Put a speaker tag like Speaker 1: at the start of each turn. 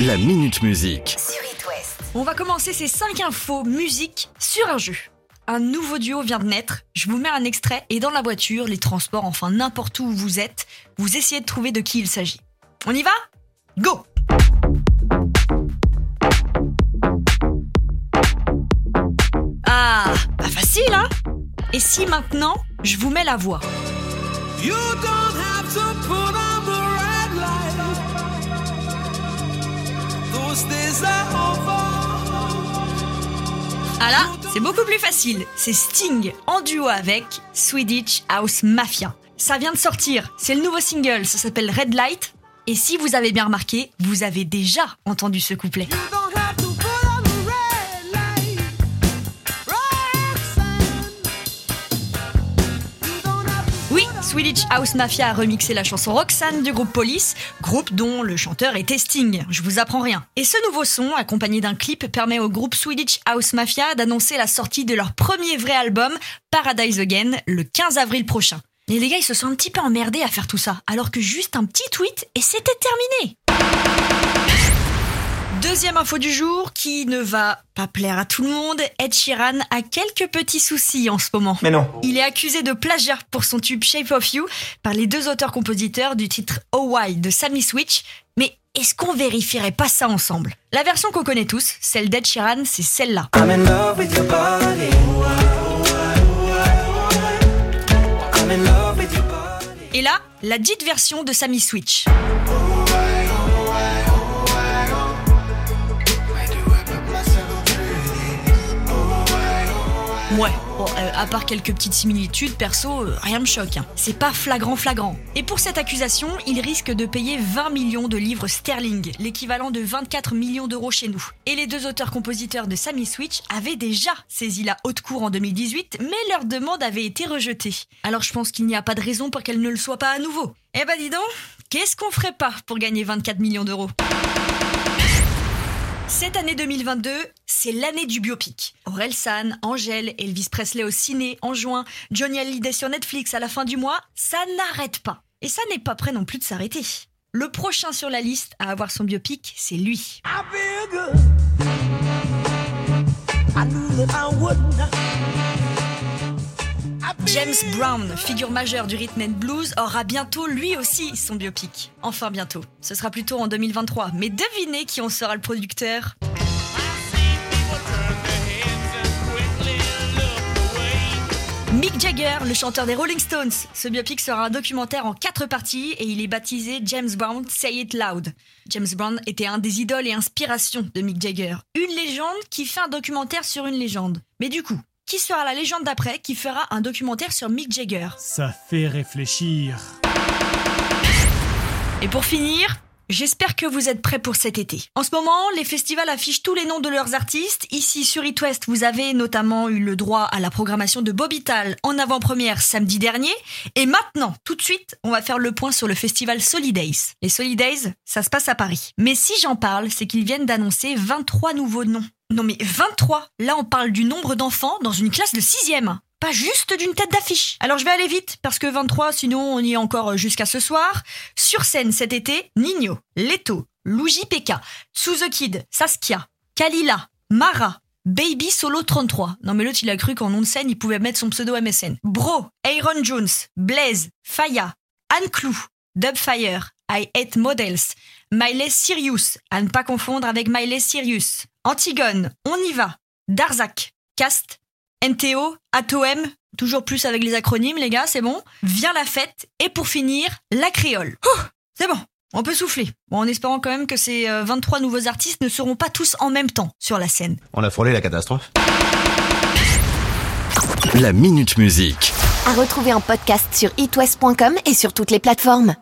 Speaker 1: La Minute Musique.
Speaker 2: sur It West.
Speaker 3: On va commencer ces 5 infos musique sur un jeu. Un nouveau duo vient de naître, je vous mets un extrait et dans la voiture, les transports, enfin n'importe où vous êtes, vous essayez de trouver de qui il s'agit. On y va? Go Ah, pas facile hein? Et si maintenant, je vous mets la voix?
Speaker 4: You don't have to put
Speaker 3: Ah là, c'est beaucoup plus facile. C'est Sting en duo avec Swedish House Mafia. Ça vient de sortir. C'est le nouveau single. Ça s'appelle Red Light. Et si vous avez bien remarqué, vous avez déjà entendu ce couplet. Swedish House Mafia a remixé la chanson Roxanne du groupe Police, groupe dont le chanteur était Sting. Je vous apprends rien. Et ce nouveau son, accompagné d'un clip, permet au groupe Swedish House Mafia d'annoncer la sortie de leur premier vrai album, Paradise Again, le 15 avril prochain. Les gars, ils se sont un petit peu emmerdés à faire tout ça, alors que juste un petit tweet et c'était terminé. Deuxième info du jour qui ne va pas plaire à tout le monde, Ed Sheeran a quelques petits soucis en ce moment.
Speaker 5: Mais non.
Speaker 3: Il est accusé de plagiat pour son tube Shape of You par les deux auteurs-compositeurs du titre Oh Why de Sammy Switch. Mais est-ce qu'on vérifierait pas ça ensemble? La version qu'on connaît tous, celle d'Ed Sheeran, c'est celle-là.
Speaker 5: I'm in love with your body. I'm in love with your body.
Speaker 3: Et là, la dite version de Sammy Switch. Ouais, bon, euh, à part quelques petites similitudes, perso, euh, rien me choque. hein. C'est pas flagrant flagrant. Et pour cette accusation, il risque de payer 20 millions de livres sterling, l'équivalent de 24 millions d'euros chez nous. Et les deux auteurs-compositeurs de Sammy Switch avaient déjà saisi la haute cour en 2018, mais leur demande avait été rejetée. Alors je pense qu'il n'y a pas de raison pour qu'elle ne le soit pas à nouveau. Eh ben dis donc, qu'est-ce qu'on ferait pas pour gagner 24 millions d'euros? Cette année 2022, c'est l'année du biopic. Aurel San, Angèle, Elvis Presley au ciné en juin, Johnny Hallyday sur Netflix à la fin du mois, ça n'arrête pas. Et ça n'est pas prêt non plus de s'arrêter. Le prochain sur la liste à avoir son biopic, c'est lui. James Brown, figure majeure du rhythm and blues, aura bientôt lui aussi son biopic. Enfin bientôt. Ce sera plutôt en 2023. Mais devinez qui en sera le producteur Mick Jagger, le chanteur des Rolling Stones. Ce biopic sera un documentaire en quatre parties et il est baptisé James Brown Say It Loud. James Brown était un des idoles et inspirations de Mick Jagger. Une légende qui fait un documentaire sur une légende. Mais du coup, qui sera la légende d'après qui fera un documentaire sur Mick Jagger
Speaker 6: Ça fait réfléchir.
Speaker 3: Et pour finir, j'espère que vous êtes prêts pour cet été. En ce moment, les festivals affichent tous les noms de leurs artistes. Ici sur It West, vous avez notamment eu le droit à la programmation de Bobital en avant-première samedi dernier. Et maintenant, tout de suite, on va faire le point sur le festival Solidays. Les Solidays, ça se passe à Paris. Mais si j'en parle, c'est qu'ils viennent d'annoncer 23 nouveaux noms. Non mais 23 Là, on parle du nombre d'enfants dans une classe de 6e. Pas juste d'une tête d'affiche. Alors je vais aller vite parce que 23, sinon on y est encore jusqu'à ce soir. Sur scène cet été, Nino, Leto, Luigi Pekka, Suzo Kid, Saskia, Kalila, Mara, Baby Solo 33. Non mais l'autre il a cru qu'en nom de scène il pouvait mettre son pseudo MSN. Bro, Aaron Jones, Blaze, Faya, Anne Clou, Dubfire, I Hate Models, Miley Sirius, à ne pas confondre avec Miley Sirius, Antigone, On y va, Darzak, Cast, NTO, Atom, toujours plus avec les acronymes les gars, c'est bon. Viens la fête et pour finir, la créole. C'est bon, on peut souffler. Bon, en espérant quand même que ces euh, 23 nouveaux artistes ne seront pas tous en même temps sur la scène.
Speaker 7: On a frôlé la catastrophe.
Speaker 1: La Minute Musique.
Speaker 2: À retrouver en podcast sur itwest.com et sur toutes les plateformes.